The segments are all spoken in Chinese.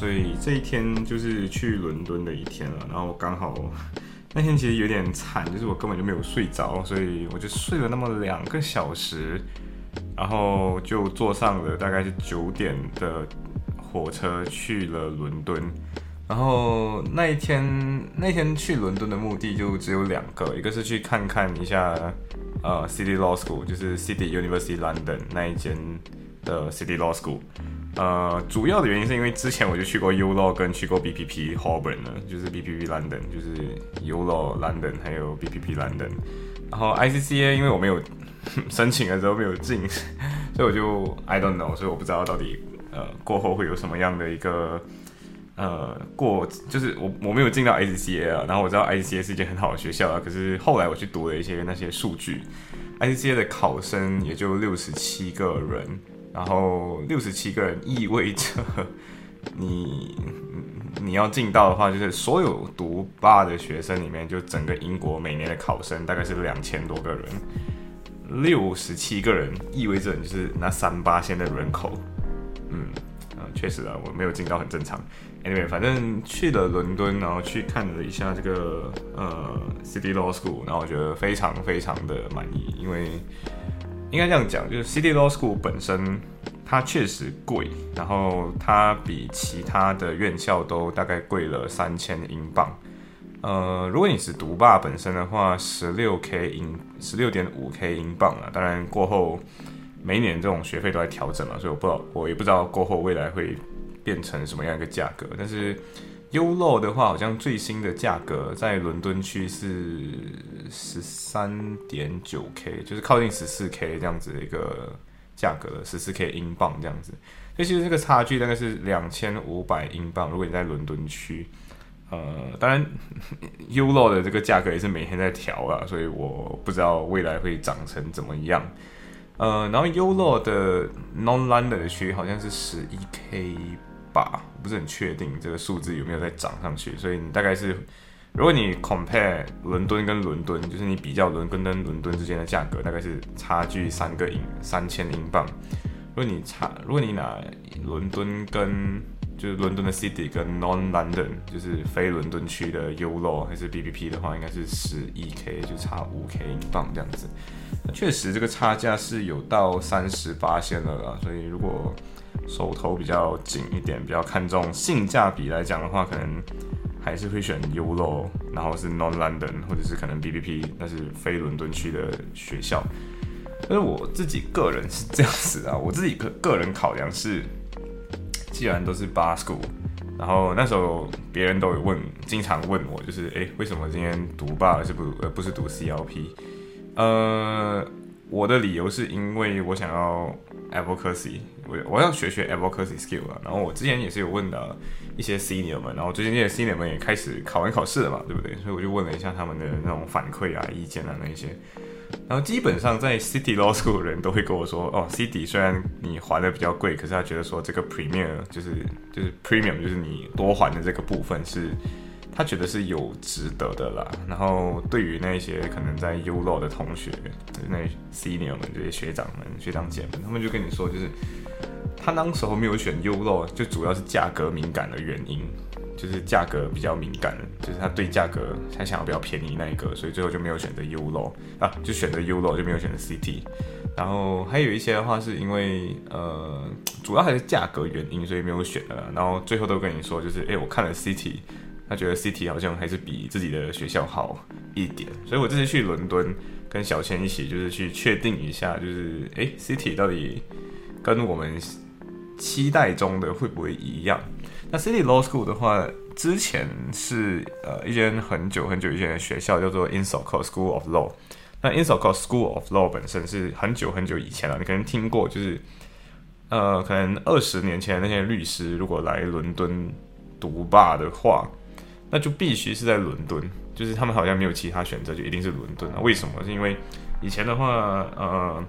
所以这一天就是去伦敦的一天了。然后刚好那天其实有点惨，就是我根本就没有睡着，所以我就睡了那么两个小时，然后就坐上了大概是九点的火车去了伦敦。然后那一天那天去伦敦的目的就只有两个，一个是去看看一下呃 City Law School，就是 City University London 那一间的 City Law School。呃，主要的原因是因为之前我就去过 U Law 跟去过 BPP Holborn 了，就是 BPP London，就是 U Law London 还有 BPP London。然后 ICCA 因为我没有 申请的时候没有进，所以我就 I don't know，所以我不知道到底呃过后会有什么样的一个呃过，就是我我没有进到 ICCA 啊。然后我知道 ICCA 是一间很好的学校啊，可是后来我去读了一些那些数据，ICCA 的考生也就六十七个人。然后六十七个人意味着 你你要进到的话，就是所有读八的学生里面，就整个英国每年的考生大概是两千多个人。六十七个人意味着你就是那三八线的人口。嗯啊，确实啊，我没有进到很正常。Anyway，反正去了伦敦，然后去看了一下这个呃 City Law School，然后我觉得非常非常的满意，因为。应该这样讲，就是 City Law School 本身它确实贵，然后它比其他的院校都大概贵了三千英镑。呃，如果你是读霸本身的话，十六 K 英，十六点五 K 英镑啊。当然过后每年这种学费都在调整嘛，所以我不知道，我也不知道过后未来会变成什么样一个价格，但是。优乐的话，好像最新的价格在伦敦区是十三点九 K，就是靠近十四 K 这样子的一个价格了，十四 K 英镑这样子。所以其实这个差距大概是两千五百英镑。如果你在伦敦区，呃，当然 优乐的这个价格也是每天在调啊，所以我不知道未来会涨成怎么样。呃，然后优乐的 Non London 的区好像是十一 K。吧，不是很确定这个数字有没有在涨上去，所以你大概是，如果你 compare 伦敦跟伦敦，就是你比较伦敦跟伦敦之间的价格，大概是差距三个英三千英镑。如果你差，如果你拿伦敦跟就是伦敦的 city 跟 non London，就是非伦敦区的 ulo 还是 B B P 的话，应该是十一 K 就差五 K 英镑这样子。确实这个差价是有到三十八线了啦，所以如果手头比较紧一点，比较看重性价比来讲的话，可能还是会选 U Law，然后是 Non London，或者是可能 B B P，那是非伦敦区的学校。但是我自己个人是这样子啊，我自己个个人考量是，既然都是 Bar School，然后那时候别人都有问，经常问我，就是诶，为什么今天读 Bar 是不而不是读 C L P？呃，我的理由是因为我想要 Advocacy。我我要学学 advocacy skill 啊，然后我之前也是有问的一些 senior 们，然后最近这些 senior 们也开始考完考试了嘛，对不对？所以我就问了一下他们的那种反馈啊、意见啊那一些，然后基本上在 city law school 的人都会跟我说，哦，city 虽然你还的比较贵，可是他觉得说这个 premium 就是就是 premium 就是你多还的这个部分是。他觉得是有值得的啦，然后对于那些可能在 U Law 的同学，那 Senior 们这些学长们、学长姐们，他们就跟你说，就是他当时候没有选 U Law，就主要是价格敏感的原因，就是价格比较敏感，就是他对价格他想要比较便宜那一个，所以最后就没有选择 U Law 啊，就选择 U Law 就没有选择 CT，然后还有一些的话是因为呃，主要还是价格原因，所以没有选的，然后最后都跟你说，就是哎，我看了 CT。他觉得 City 好像还是比自己的学校好一点，所以我这次去伦敦跟小千一起，就是去确定一下，就是诶 City 到底跟我们期待中的会不会一样？那 City Law School 的话，之前是呃一间很久很久以前的学校，叫做 i n s o c o School of Law。那 i n s o c o School of Law 本身是很久很久以前了，你可能听过，就是呃可能二十年前那些律师如果来伦敦。读吧的话，那就必须是在伦敦，就是他们好像没有其他选择，就一定是伦敦啊？为什么？是因为以前的话，呃，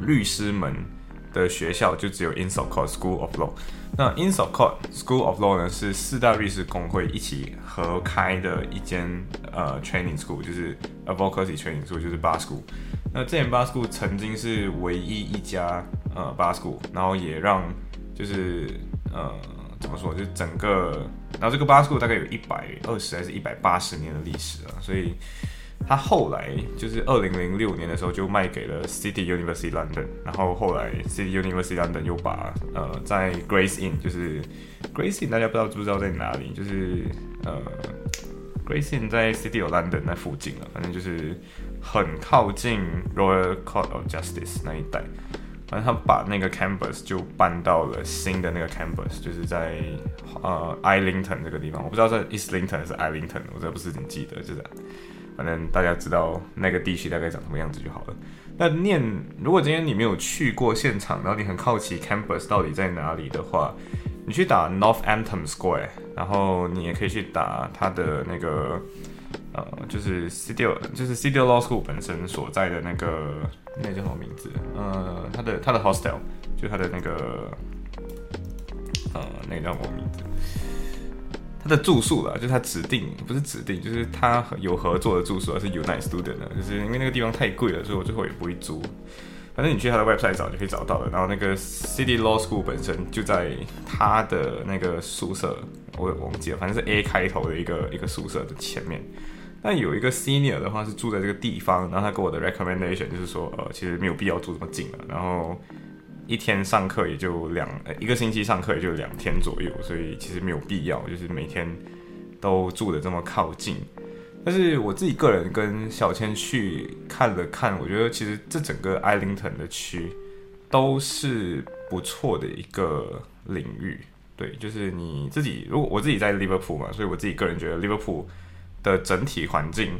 律师们的学校就只有 Innsbruck School of Law。那 Innsbruck School of Law 呢，是四大律师工会一起合开的一间呃 training school，就是 advocacy training school，就是 bar school。那这间 bar school 曾经是唯一一家呃 bar school，然后也让就是呃怎么说，就整个，然后这个 Basco 大概有一百二十还是一百八十年的历史了，所以。他后来就是二零零六年的时候就卖给了 City University London，然后后来 City University London 又把呃在 Grace Inn，就是 Grace Inn 大家不知道知不知道在哪里？就是呃 Grace Inn 在 City of London 那附近了，反正就是很靠近 Royal Court of Justice 那一带。反正他把那个 campus 就搬到了新的那个 campus，就是在呃 Islington 这个地方，我不知道在 Islington 还是 Islington，我这不是很记得，就是。反正大家知道那个地区大概长什么样子就好了。那念，如果今天你没有去过现场，然后你很好奇 campus 到底在哪里的话，你去打 Northampton Square，然后你也可以去打它的那个，呃，就是 City 就是 City Law School 本身所在的那个，那叫什么名字？呃，的他的 hostel，就他的那个，呃，那个叫什么名字？他的住宿了，就是他指定不是指定，就是他有合作的住宿，而是 united Student，就是因为那个地方太贵了，所以我最后也不会租。反正你去他的 website 找就可以找到了。然后那个 City Law School 本身就在他的那个宿舍，我忘记了，反正是 A 开头的一个一个宿舍的前面。但有一个 Senior 的话是住在这个地方，然后他给我的 recommendation 就是说，呃，其实没有必要住这么近了，然后。一天上课也就两，呃一个星期上课也就两天左右，所以其实没有必要，就是每天都住的这么靠近。但是我自己个人跟小千去看了看，我觉得其实这整个艾灵顿的区都是不错的一个领域。对，就是你自己，如果我自己在利物浦嘛，所以我自己个人觉得利物浦的整体环境，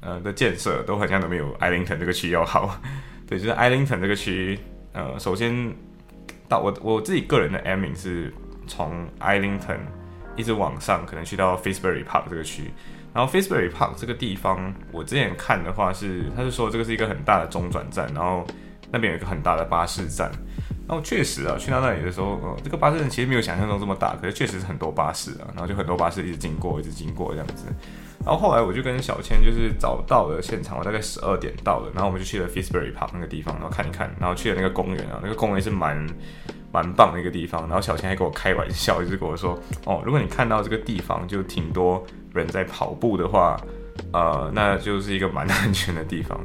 呃的建设都好像都没有艾灵顿这个区要好。对，就是艾灵顿这个区。呃，首先到我我自己个人的 M 名是从 Islington 一直往上，可能去到 f i s b u r y Park 这个区。然后 f i s b u r y Park 这个地方，我之前看的话是，他是说这个是一个很大的中转站，然后那边有一个很大的巴士站。然后确实啊，去到那里的时候，呃，这个巴士站其实没有想象中这么大，可是确实是很多巴士啊，然后就很多巴士一直经过，一直经过这样子。然后后来我就跟小千就是找到了现场，我大概十二点到了，然后我们就去了 Fisbury Park 那个地方，然后看一看，然后去了那个公园啊，那个公园是蛮蛮棒的一个地方。然后小千还跟我开玩笑，就是跟我说，哦，如果你看到这个地方就挺多人在跑步的话，呃，那就是一个蛮安全的地方。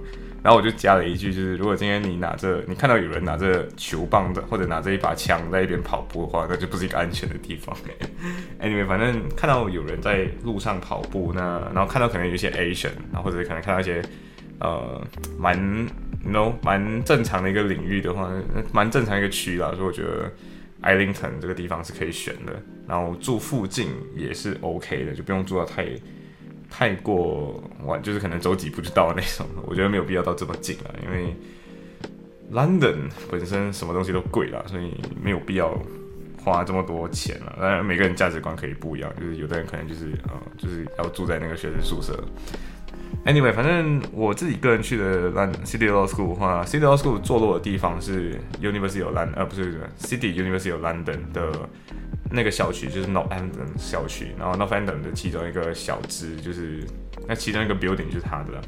然后我就加了一句，就是如果今天你拿着，你看到有人拿着球棒的，或者拿着一把枪在一边跑步的话，那就不是一个安全的地方。Anyway，反正看到有人在路上跑步，那然后看到可能有一些 Asian，然后或者可能看到一些呃蛮 no 蛮正常的一个领域的话，蛮正常一个区啦，所以我觉得 Islington 这个地方是可以选的。然后住附近也是 OK 的，就不用住到太。太过晚，就是可能走几步就到那种，我觉得没有必要到这么近了，因为 London 本身什么东西都贵了，所以没有必要花这么多钱了。当然，每个人价值观可以不一样，就是有的人可能就是呃，就是要住在那个学生宿舍。Anyway，反正我自己个人去的 London City Law School 的话，City Law School 坐落的地方是 University of London，呃，不是 City University of London 的。那个小区就是 Northampton 小区，然后 Northampton 的其中一个小支就是那其中一个 building 就是它的，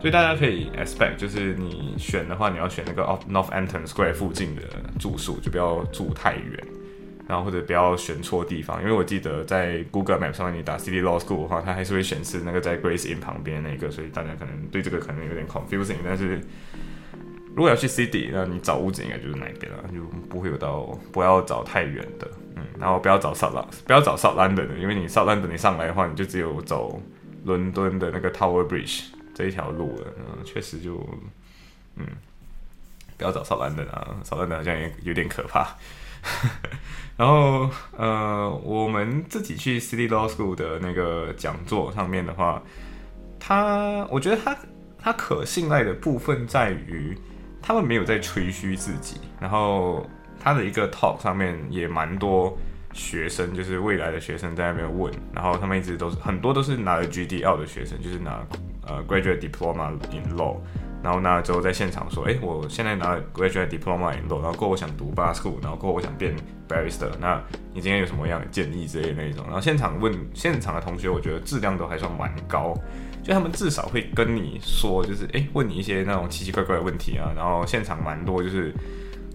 所以大家可以 expect 就是你选的话，你要选那个 Northampton Square 附近的住宿，就不要住太远，然后或者不要选错地方，因为我记得在 Google Map 上面你打 City Law School 的话，它还是会显示那个在 Grace Inn 旁边那个，所以大家可能对这个可能有点 confusing，但是。如果要去 City，那你找屋子应该就是那边了，就不会有到不要找太远的，嗯，然后不要找 South，不要找 South London 的，因为你 South London 你上来的话，你就只有走伦敦的那个 Tower Bridge 这一条路了，嗯，确实就，嗯，不要找 South London 啊，South London 好像也有点可怕。然后，呃，我们自己去 City Law School 的那个讲座上面的话，它，我觉得它它可信赖的部分在于。他们没有在吹嘘自己，然后他的一个 talk 上面也蛮多学生，就是未来的学生在那边问，然后他们一直都是很多都是拿了 GDL 的学生，就是拿呃 Graduate Diploma in Law，然后拿了之后在现场说，哎，我现在拿了 Graduate Diploma in Law，然后过后我想读 Bar School，然后过后我想变 Barrister，那你今天有什么样的建议之类那种？然后现场问现场的同学，我觉得质量都还算蛮高，就他们至少会跟你说，就是哎问你一些那种奇奇怪怪的问题啊，然后现场蛮多就是。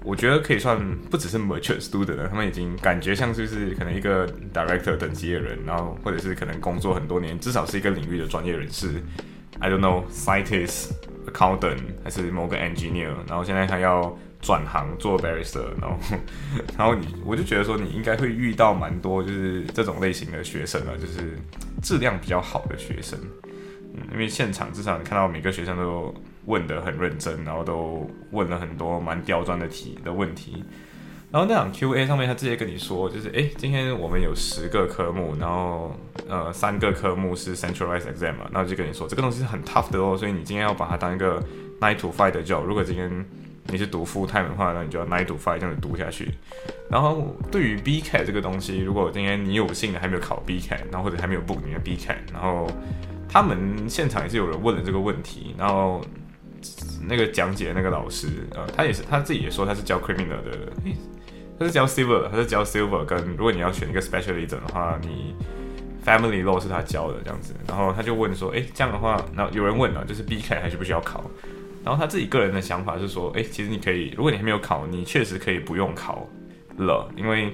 我觉得可以算不只是 mature student 了，他们已经感觉像就是可能一个 director 等级的人，然后或者是可能工作很多年，至少是一个领域的专业人士。I don't know scientist, accountant 还是某个 engineer，然后现在他要转行做 barrister，然后 然后你我就觉得说你应该会遇到蛮多就是这种类型的学生啊，就是质量比较好的学生。因为现场至少你看到每个学生都。问的很认真，然后都问了很多蛮刁钻的题的问题，然后那场 Q&A 上面他直接跟你说，就是哎，今天我们有十个科目，然后呃三个科目是 centralized exam 嘛，然后就跟你说这个东西是很 tough 的哦，所以你今天要把它当一个 nine to five 的 job。如果今天你是读 full time 的话，那你就要 nine to five 这样子读下去。然后对于 B cat 这个东西，如果今天你有幸的还没有考 B cat，然后或者还没有 book 你的 B cat，然后他们现场也是有人问了这个问题，然后。那个讲解那个老师，呃，他也是他自己也说他是教 criminal 的，他是教 civil，他是教 civil 跟如果你要选一个 specialism 的话，你 family law 是他教的这样子，然后他就问说，哎，这样的话，那有人问了，就是 B K 还是不需要考？然后他自己个人的想法是说，哎，其实你可以，如果你还没有考，你确实可以不用考了，因为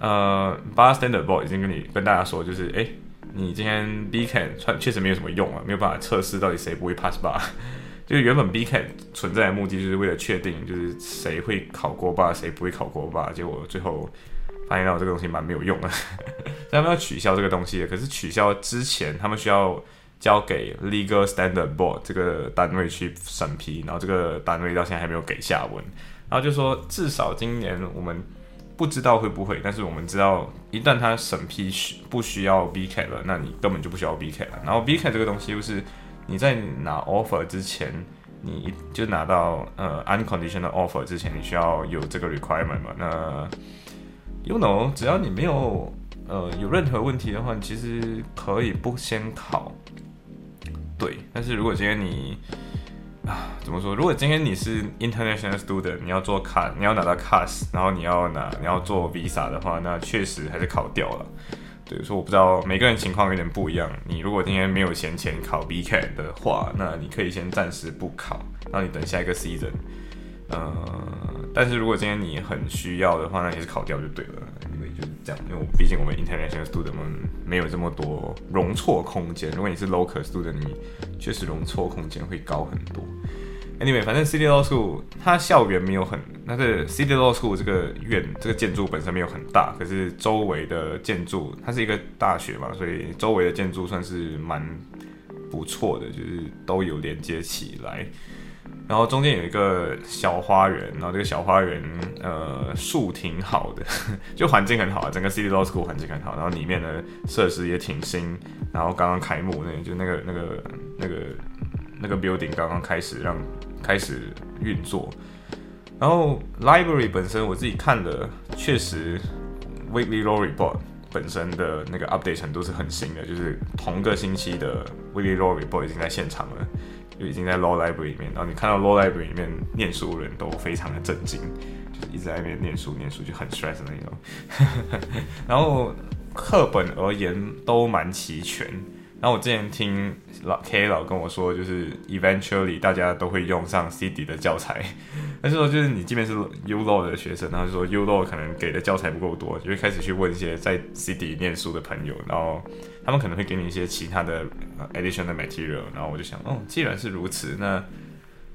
呃，bar standard board 已经跟你跟大家说，就是哎，你今天 B K 穿确实没有什么用啊，没有办法测试到底谁不会 pass bar。就是原本 B can 存在的目的就是为了确定，就是谁会考过吧，谁不会考过吧。结果最后发现到这个东西蛮没有用的，他们要取消这个东西。可是取消之前，他们需要交给 Legal Standard Board 这个单位去审批，然后这个单位到现在还没有给下文。然后就说至少今年我们不知道会不会，但是我们知道一旦他审批需不需要 B K 了，那你根本就不需要 B K 了。然后 B K 这个东西就是。你在拿 offer 之前，你就拿到呃 unconditional offer 之前，你需要有这个 requirement 嘛？那 you know，只要你没有呃有任何问题的话，其实可以不先考。对，但是如果今天你啊怎么说？如果今天你是 international student，你要做卡，你要拿到 CAS，然后你要拿你要做 visa 的话，那确实还是考掉了。比如说，我不知道每个人情况有点不一样。你如果今天没有闲钱考 B K 的话，那你可以先暂时不考，那你等下一个 season。呃，但是如果今天你很需要的话，那也是考掉就对了。这样，因为毕竟我们 international student 们没有这么多容错空间。如果你是 local student，你确实容错空间会高很多。Anyway，反正 City Law School 它校园没有很，那是 City Law School 这个院这个建筑本身没有很大，可是周围的建筑它是一个大学嘛，所以周围的建筑算是蛮不错的，就是都有连接起来。然后中间有一个小花园，然后这个小花园呃树挺好的，就环境很好，整个 City Law School 环境很好，然后里面的设施也挺新，然后刚刚开幕那就那个那个那个那个 building 刚刚开始让。开始运作，然后 library 本身我自己看的，确实 weekly law report 本身的那个 update 程度是很新的，就是同个星期的 Willie Royboy 已经在现场了，就已经在 law library 里面，然后你看到 law library 里面念书人都非常的震惊，就是一直在那边念书念书就很 stress 的那种，然后课本而言都蛮齐全。然后我之前听老 K 老跟我说，就是 eventually 大家都会用上 CD 的教材，但是说就是你即便是 ULO 的学生，然后就说 ULO 可能给的教材不够多，就会开始去问一些在 CD 念书的朋友，然后他们可能会给你一些其他的 additional material，然后我就想，哦，既然是如此，那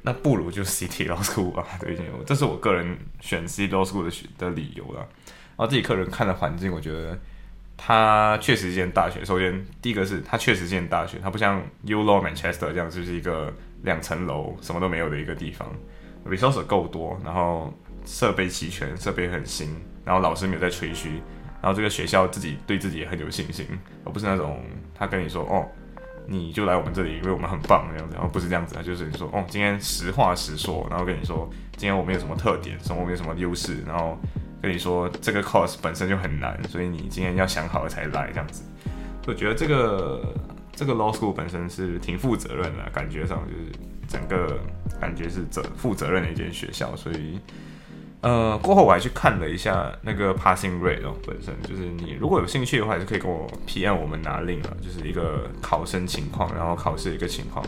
那不如就 CD Law School 吧，对，这是我个人选 CD Law School 的的理由了。然后自己个人看的环境，我觉得。它确实是间大学。首先，第一个是它确实是间大学，它不像 U Law Manchester 这样，就是一个两层楼什么都没有的一个地方。resource 够多，然后设备齐全，设备很新，然后老师没有在吹嘘，然后这个学校自己对自己也很有信心，而不是那种他跟你说哦，你就来我们这里，因为我们很棒这样子，然后不是这样子，他就是你说哦，今天实话实说，然后跟你说今天我们有什么特点，什么我们有什么优势，然后。跟你说这个 course 本身就很难，所以你今天要想好了才来这样子。我觉得这个这个 law school 本身是挺负责任的，感觉上就是整个感觉是责负责任的一间学校，所以呃过后我还去看了一下那个 passing rate 哦，本身就是你如果有兴趣的话，还是可以跟我 PM 我们拿令了，就是一个考生情况，然后考试一个情况。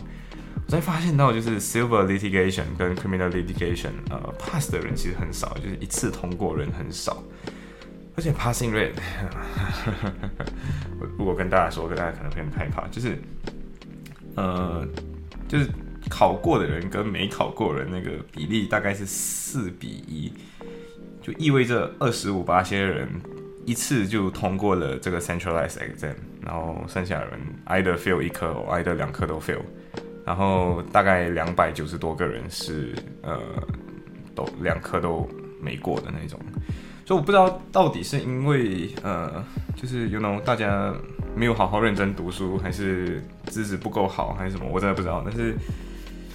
我才发现到，就是 silver litigation 跟 criminal litigation，呃，pass 的人其实很少，就是一次通过人很少，而且 passing rate，我如果跟大家说，大家可能会很害怕，就是，呃，就是考过的人跟没考过人那个比例大概是四比一，就意味着二十五八些人一次就通过了这个 centralized exam，然后剩下的人 either fail 一科，either 两科都 fail。然后大概两百九十多个人是呃都两科都没过的那种，所以我不知道到底是因为呃就是有那种大家没有好好认真读书，还是资质不够好，还是什么，我真的不知道。但是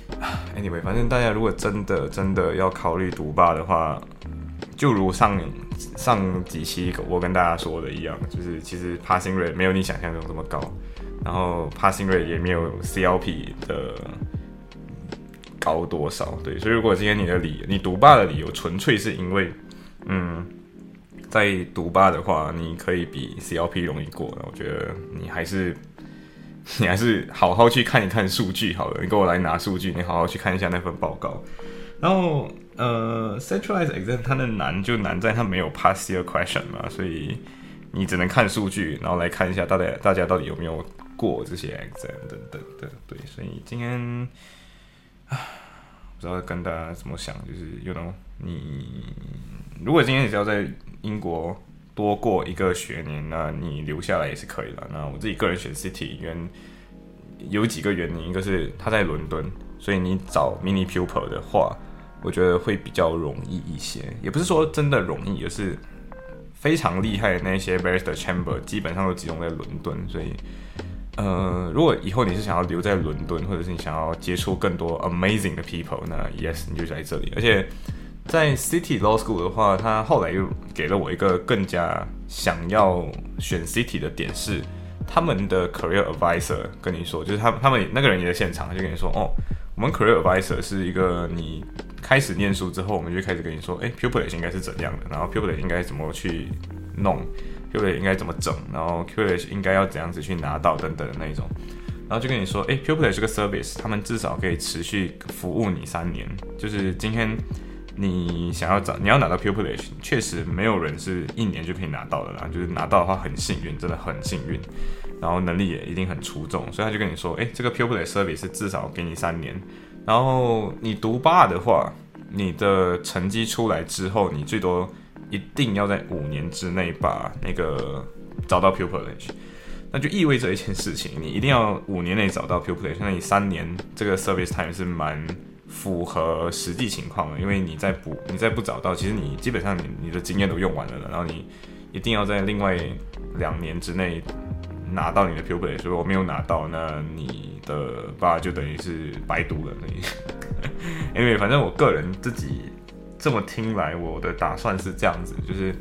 anyway，反正大家如果真的真的要考虑读霸的话，就如上上几期我跟大家说的一样，就是其实 passing rate 没有你想象中这么高。然后 passing rate 也没有 CLP 的高多少，对，所以如果今天你的理你读霸的理由纯粹是因为，嗯，在读霸的话，你可以比 CLP 容易过，我觉得你还是 你还是好好去看一看数据好了，你给我来拿数据，你好好去看一下那份报告。然后呃，centralized exam 它的难就难在它没有 pass year question 嘛，所以你只能看数据，然后来看一下大家大家到底有没有。过这些 exam 等等的，对，所以今天啊，不知道跟大家怎么想，就是 you know，你如果今天你是要在英国多过一个学年，那你留下来也是可以的。那我自己个人选 city 原有几个原因，一个是他在伦敦，所以你找 mini pupil 的话，我觉得会比较容易一些，也不是说真的容易，而是非常厉害的那些 master chamber 基本上都集中在伦敦，所以。呃，如果以后你是想要留在伦敦，或者是你想要接触更多 amazing 的 people，那 yes，你就在这里。而且在 City Law School 的话，他后来又给了我一个更加想要选 City 的点是，他们的 career advisor 跟你说，就是他他们那个人也在现场，就跟你说，哦，我们 career advisor 是一个你开始念书之后，我们就开始跟你说，哎，pupillage 应该是怎样的，然后 pupillage 应该怎么去弄。QLE 应该怎么整，然后 QA 应该要怎样子去拿到等等的那种，然后就跟你说，哎，Pupilage 这个 service，他们至少可以持续服务你三年。就是今天你想要找，你要拿到 pupilage，确实没有人是一年就可以拿到的啦。就是拿到的话很幸运，真的很幸运，然后能力也一定很出众，所以他就跟你说，哎，这个 p u p l e service 至少给你三年。然后你读霸的话，你的成绩出来之后，你最多。一定要在五年之内把那个找到 pupilage，那就意味着一件事情，你一定要五年内找到 pupilage，。那你三年这个 service time 是蛮符合实际情况的，因为你再不你再不找到，其实你基本上你你的经验都用完了。然后你一定要在另外两年之内拿到你的 pupilage，。如果没有拿到，那你的爸就等于是白读了。因为 反正我个人自己。这么听来，我的打算是这样子，就是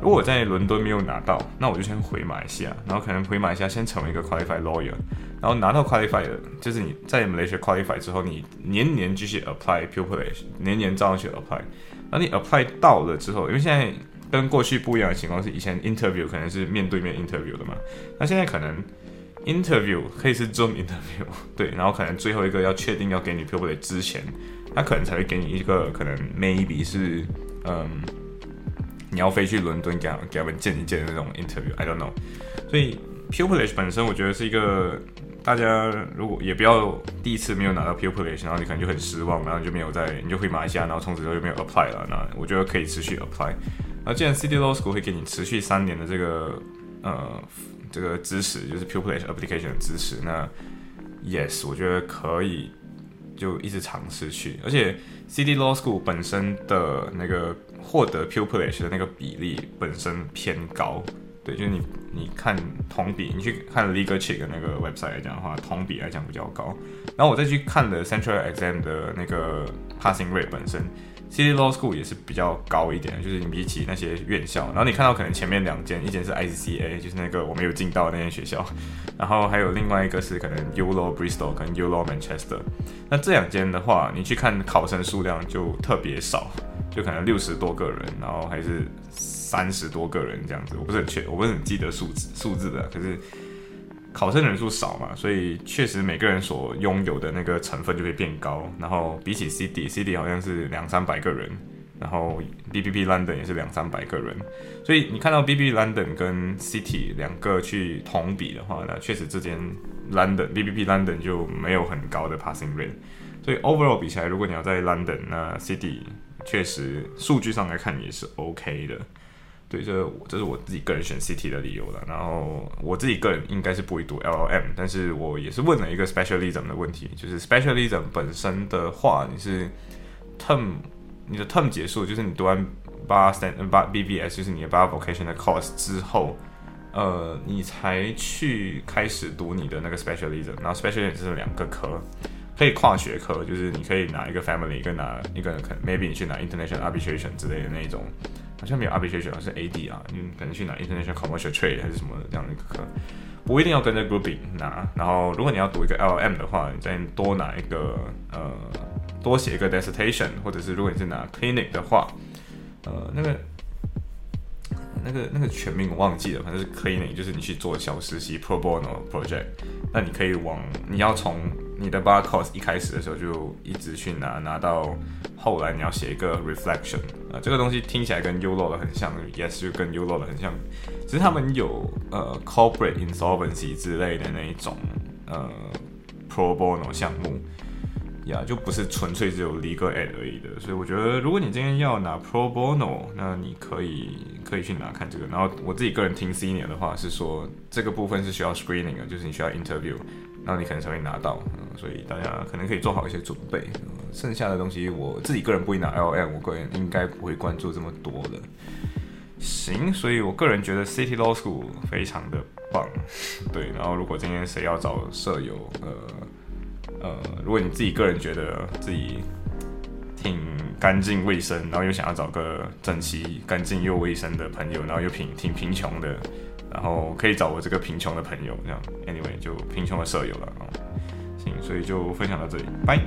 如果我在伦敦没有拿到，那我就先回马来西亚，然后可能回马来西亚先成为一个 qualified lawyer，然后拿到 qualified，就是你在 Malaysia qualified 之后，你年年继续 apply pupilage，年年照样去 apply，那你 apply 到了之后，因为现在跟过去不一样的情况是，以前 interview 可能是面对面 interview 的嘛，那现在可能 interview 可以是 Zoom interview，对，然后可能最后一个要确定要给你 pupilage 之前。他可能才会给你一个可能，maybe 是，嗯，你要飞去伦敦给给他们见一见的那种 interview，I don't know。所以 pupilage 本身我觉得是一个，大家如果也不要第一次没有拿到 pupilage，然后你可能就很失望，然后就没有在，你就回马来西亚，然后从此之后就没有 apply 了。那我觉得可以持续 apply。那既然 City Law School 会给你持续三年的这个，呃，这个支持，就是 pupilage application 的支持，那 yes，我觉得可以。就一直尝试去，而且 CD Law School 本身的那个获得 pupilage 的那个比例本身偏高，对，就是你你看同比，你去看 Legal Check 那个 website 来讲的话，同比来讲比较高。然后我再去看了 Central Exam 的那个 passing rate 本身 City Law School 也是比较高一点，就是你比起那些院校，然后你看到可能前面两间，一间是 ICCA，就是那个我没有进到那间学校，然后还有另外一个是可能 U Law Bristol 跟 U Law Manchester。那这两间的话，你去看考生数量就特别少，就可能六十多个人，然后还是三十多个人这样子，我不是很确，我不是很记得数字数字的，可是。考生人数少嘛，所以确实每个人所拥有的那个成分就会变高。然后比起 CD，CD 好像是两三百个人，然后 BBB London 也是两三百个人。所以你看到 BBP London 跟 City 两个去同比的话，那确实之间 London BBB London 就没有很高的 passing rate。所以 overall 比起来，如果你要在 London，那 City 确实数据上来看也是 OK 的。对，这这是我自己个人选 CT 的理由了。然后我自己个人应该是不会读 LLM，但是我也是问了一个 specialism 的问题，就是 specialism 本身的话，你是 term 你的 term 结束，就是你读完八三八 BBS，就是你的八 vocation 的 course 之后，呃，你才去开始读你的那个 specialism。然后 specialism 是两个科，可以跨学科，就是你可以拿一个 family，跟拿一个可能 maybe 你去拿 international arbitration 之类的那一种。好像没有 arbitration，是 AD 啊，你可能去拿 international commercial trade 还是什么这样的一个课，不一定要跟着 grouping 拿。然后如果你要读一个 LM 的话，你再多拿一个呃，多写一个 dissertation，或者是如果你是拿 clinic 的话，呃，那个那个那个全名我忘记了，反正是 clinic，就是你去做小实习 pro bono project，那你可以往你要从你的 bar course 一开始的时候就一直去拿，拿到后来你要写一个 reflection 啊，这个东西听起来跟 U Law 的很像，Yes 就跟 U Law 的很像，只是他们有呃 corporate insolvency 之类的那一种呃 pro bono 项目，呀就不是纯粹只有 legal ad 而已的，所以我觉得如果你今天要拿 pro bono，那你可以可以去拿看这个，然后我自己个人听 senior 的话是说这个部分是需要 screening 的，就是你需要 interview。然后你可能才会拿到，嗯，所以大家可能可以做好一些准备。剩下的东西我自己个人不会拿 LM，我个人应该不会关注这么多的。行，所以我个人觉得 City Law School 非常的棒。对，然后如果今天谁要找舍友，呃呃，如果你自己个人觉得自己挺干净卫生，然后又想要找个整齐、干净又卫生的朋友，然后又贫挺贫穷的。然后可以找我这个贫穷的朋友，这样，anyway 就贫穷的舍友了啊。行，所以就分享到这里，拜。